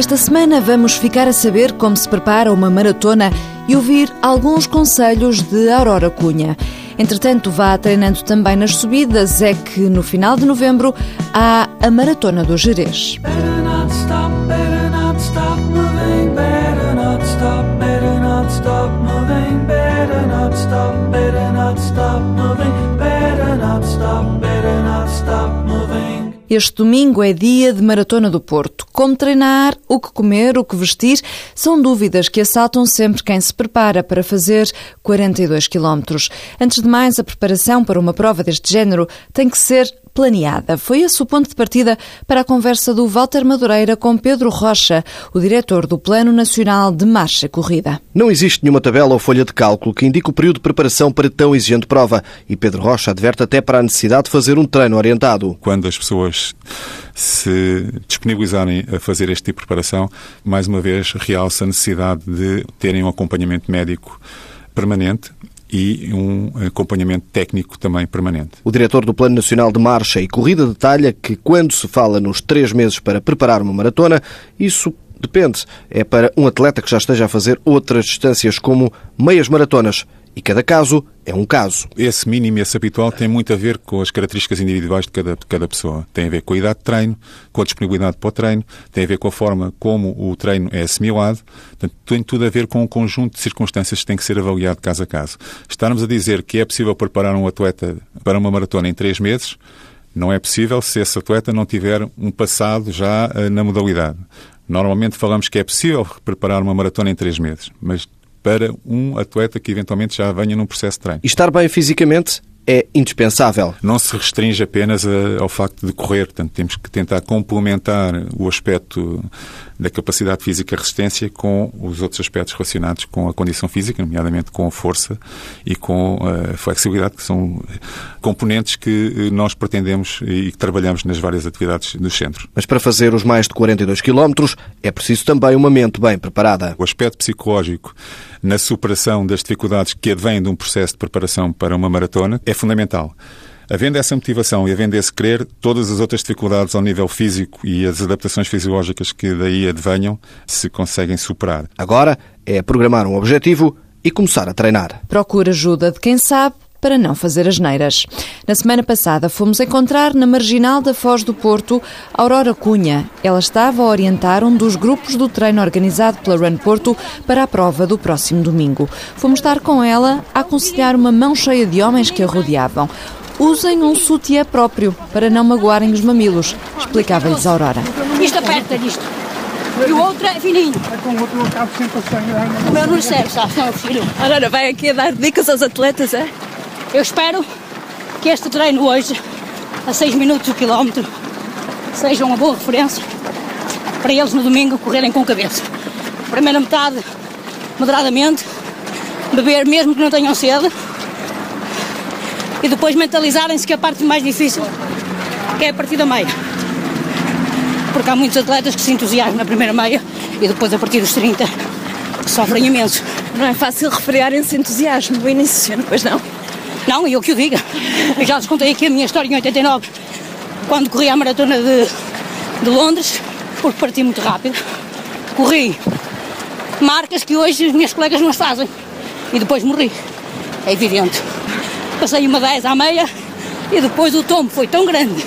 Esta semana vamos ficar a saber como se prepara uma maratona e ouvir alguns conselhos de Aurora Cunha. Entretanto, vá treinando também nas subidas, é que no final de novembro há a Maratona do Jerez. Este domingo é dia de Maratona do Porto. Como treinar, o que comer, o que vestir, são dúvidas que assaltam sempre quem se prepara para fazer 42 quilómetros. Antes de mais, a preparação para uma prova deste género tem que ser planeada. Foi esse o ponto de partida para a conversa do Walter Madureira com Pedro Rocha, o diretor do Plano Nacional de Marcha Corrida. Não existe nenhuma tabela ou folha de cálculo que indique o período de preparação para tão exigente prova e Pedro Rocha adverte até para a necessidade de fazer um treino orientado. Quando as pessoas se disponibilizarem a fazer este tipo de preparação, mais uma vez realça a necessidade de terem um acompanhamento médico permanente e um acompanhamento técnico também permanente. O diretor do Plano Nacional de Marcha e Corrida detalha que quando se fala nos três meses para preparar uma maratona, isso depende. É para um atleta que já esteja a fazer outras distâncias, como meias maratonas. E cada caso é um caso. Esse mínimo e esse habitual tem muito a ver com as características individuais de cada, de cada pessoa. Tem a ver com a idade de treino, com a disponibilidade para o treino, tem a ver com a forma como o treino é assimilado. Portanto, tem tudo a ver com um conjunto de circunstâncias que tem que ser avaliado caso a caso. Estarmos a dizer que é possível preparar um atleta para uma maratona em três meses, não é possível se esse atleta não tiver um passado já uh, na modalidade. Normalmente falamos que é possível preparar uma maratona em três meses, mas para um atleta que eventualmente já venha num processo de treino. E estar bem fisicamente é indispensável. Não se restringe apenas a, ao facto de correr, portanto, temos que tentar complementar o aspecto da capacidade física e resistência com os outros aspectos relacionados com a condição física, nomeadamente com a força e com a flexibilidade, que são componentes que nós pretendemos e que trabalhamos nas várias atividades do centro. Mas para fazer os mais de 42 quilómetros é preciso também uma mente bem preparada. O aspecto psicológico na superação das dificuldades que advêm de um processo de preparação para uma maratona é fundamental. Havendo essa motivação e havendo esse querer, todas as outras dificuldades ao nível físico e as adaptações fisiológicas que daí advenham se conseguem superar. Agora é programar um objetivo e começar a treinar. Procura ajuda de quem sabe para não fazer as neiras. Na semana passada fomos encontrar na marginal da Foz do Porto Aurora Cunha. Ela estava a orientar um dos grupos do treino organizado pela Run Porto para a prova do próximo domingo. Fomos estar com ela a aconselhar uma mão cheia de homens que a rodeavam. Usem um sutiã próprio para não magoarem os mamilos, explicava-lhes Aurora. Isto aperta disto. E o outro é fininho. É com o outro acabo sempre a. O meu não serve, sabe, meu filho. Aurora, vai aqui a dar dicas aos atletas, é? Eu espero que este treino hoje, a 6 minutos o quilómetro, seja uma boa referência para eles no domingo correrem com cabeça. Primeira metade, moderadamente, beber mesmo que não tenham sede e depois mentalizarem-se que a parte mais difícil é a partir da meia. Porque há muitos atletas que se entusiasmam na primeira meia e depois a partir dos 30 sofrem imenso. Não é fácil refriarem-se entusiasmo no início, pois não? Não, eu que o diga. Eu já vos contei aqui a minha história em 89, quando corri a maratona de, de Londres, porque parti muito rápido. Corri marcas que hoje os meus colegas não fazem. E depois morri. É evidente. Passei uma 10 à meia e depois o tombo foi tão grande,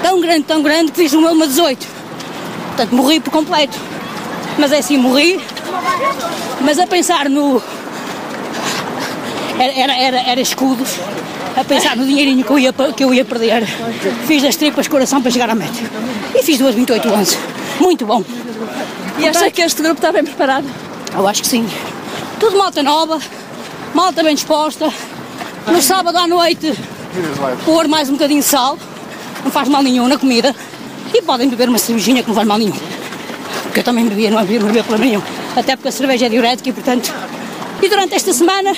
tão grande, tão grande, que fiz uma, uma 18. Portanto, morri por completo. Mas é assim, morri. Mas a pensar no, era, era, era escudos, a pensar no dinheirinho que eu, ia, que eu ia perder. Fiz as tripas coração para chegar à meta. E fiz duas 28 anos. Muito bom. E acha que este grupo está bem preparado? Eu acho que sim. Tudo malta nova, malta bem disposta. No sábado à noite, pôr mais um bocadinho de sal, não faz mal nenhum na comida. E podem beber uma cervejinha que não faz mal nenhum. Porque eu também bebia, não havia, não havia problema nenhum. Até porque a cerveja é diurética e, portanto. E durante esta semana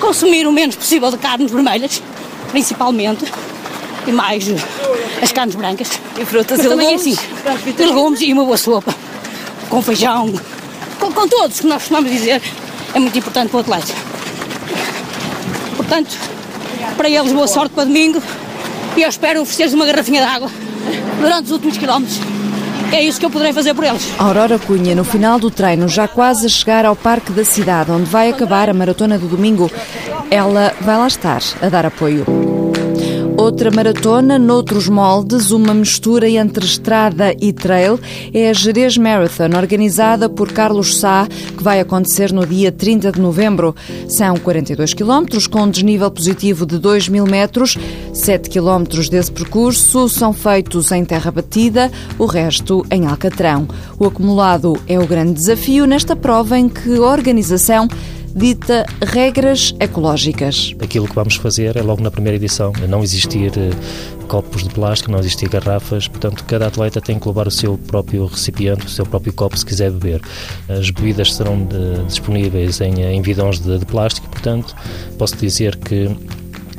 consumir o menos possível de carnes vermelhas, principalmente, e mais uh, as carnes brancas. E frutas Mas e também legumes. assim, legumes e uma boa sopa, com feijão, com, com todos que nós costumamos dizer, é muito importante para o atleta. Portanto, para eles boa sorte para domingo e eu espero oferecer-lhes uma garrafinha de água durante os últimos quilómetros é isso que eu poderei fazer por eles. Aurora Cunha, no final do treino, já quase a chegar ao Parque da Cidade, onde vai acabar a maratona do domingo, ela vai lá estar a dar apoio. Outra maratona, noutros moldes, uma mistura entre estrada e trail, é a Jerez Marathon, organizada por Carlos Sá, que vai acontecer no dia 30 de novembro. São 42 quilómetros, com um desnível positivo de 2 mil metros. 7 quilómetros desse percurso são feitos em terra batida, o resto em Alcatrão. O acumulado é o grande desafio nesta prova em que a organização dita regras ecológicas. Aquilo que vamos fazer é logo na primeira edição, não existir eh, copos de plástico, não existir garrafas, portanto cada atleta tem que levar o seu próprio recipiente, o seu próprio copo se quiser beber. As bebidas serão de, disponíveis em, em bidões de, de plástico, portanto posso dizer que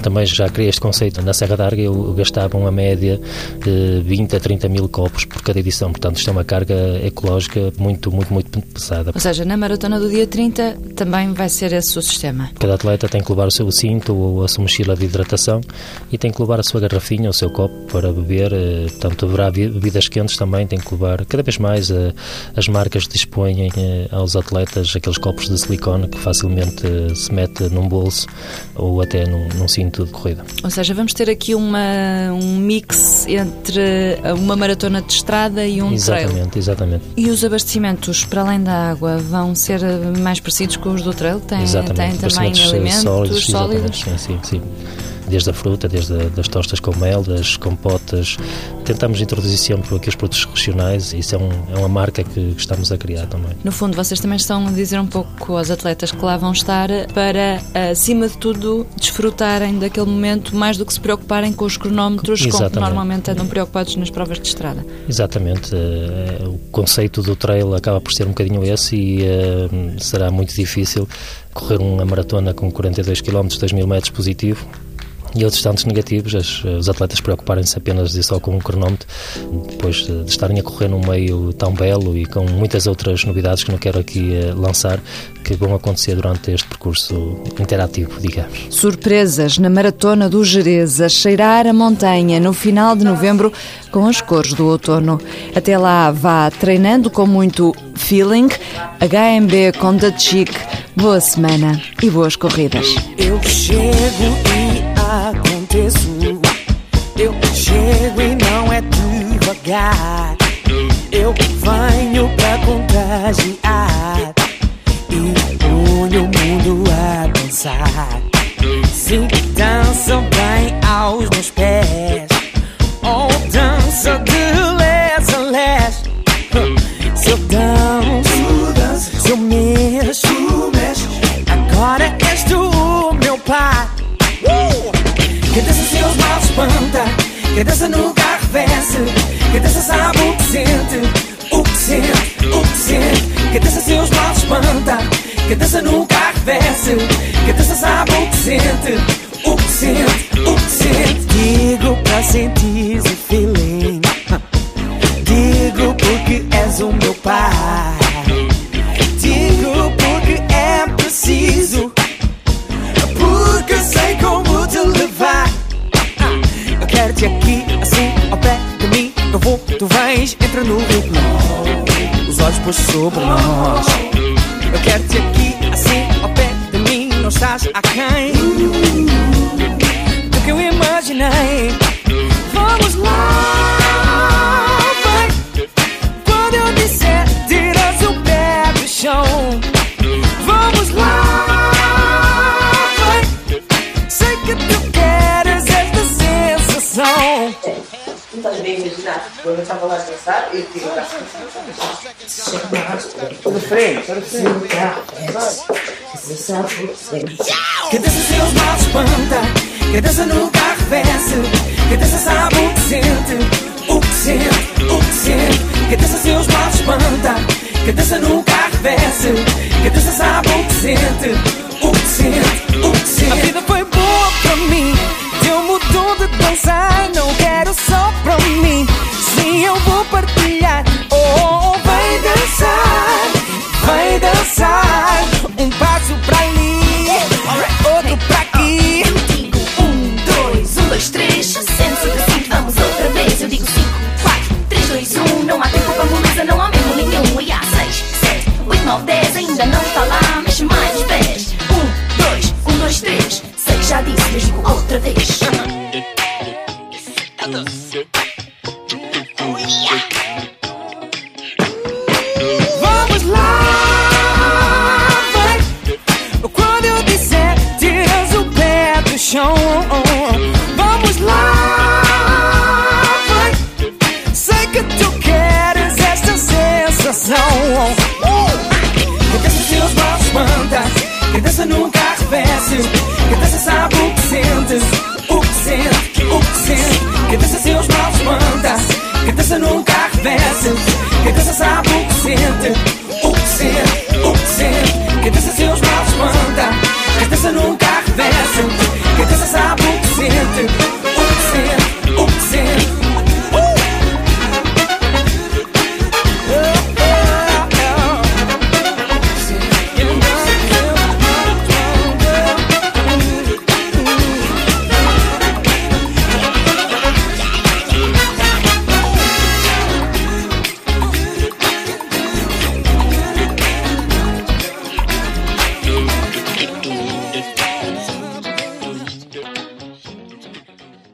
também já criei este conceito. Na Serra d'Arga eu gastava uma média de 20 a 30 mil copos por cada edição, portanto isto é uma carga ecológica muito, muito, muito pesada. Ou seja, na maratona do dia 30 também vai ser esse o sistema? Cada atleta tem que levar o seu cinto ou a sua mochila de hidratação e tem que levar a sua garrafinha, o seu copo para beber, eh, portanto haverá bebidas quentes também, tem que levar cada vez mais eh, as marcas dispõem eh, aos atletas aqueles copos de silicone que facilmente se mete num bolso ou até num, num cinto de corrida. Ou seja, vamos ter aqui uma, um mix entre uma maratona de estrada e um exatamente, trail. Exatamente, E os abastecimentos, para além da água, vão ser mais parecidos com os do trail? Tem, exatamente. tem também alimentos sólidos? sólidos? Sim, sim, sim desde a fruta, desde a, das tostas com mel, das compotas. Tentamos introduzir sempre aqui os produtos regionais e isso é, um, é uma marca que, que, estamos a criar também. No fundo, vocês também estão a dizer um pouco aos atletas que lá vão estar para, acima de tudo, desfrutarem daquele momento mais do que se preocuparem com os cronómetros com que normalmente andam preocupados nas provas de estrada. Exatamente. Uh, o conceito do trail acaba por ser um bocadinho esse e uh, será muito difícil correr uma maratona com 42 km, 2 mil metros positivo e outros tantos negativos, as, os atletas preocuparem-se apenas e só com um cronómetro, depois de, de, estarem a correr num meio tão belo e com muitas outras novidades que não quero aqui uh, lançar, que vão acontecer durante este percurso interativo, digamos. Surpresas na Maratona do Jerez, a cheirar a montanha no final de novembro com as cores do outono. Até lá vá treinando com muito feeling, HMB com The Chic. Boa semana e boas corridas. Eu chego e aconteço. Eu chego e não é devagar. Eu venho pra contagiar e ponho o mundo a dançar. Se dançam bem aos meus pés, Que dança nunca arrefece Que dança sabe o que sente. O que sente, o que sente. Que dança seus mal espanta Que dança nunca arrefece Que dança sabe o que sente. O que sente, o que sente. Digo pra sentir Postos sobre nós Eu quero-te aqui, assim, ao pé de mim Não estás aquém Do que eu imaginei Quando eu estava lá a dançar, eu tive o braço de frente, para frente. Que dança seus mal espanta Que dança nunca arrefece Que dança sabe o que sente O que sente, o que sente. Que dança seus mal espanta Que dança nunca arrefece Que dança sabe o que sente O que sente, o que sente. A vida foi boa Dancing. Que this sabe o que sente, o que sente, o Que this is seus maus manda. Que this nunca dancing. Que this sabe o que sente.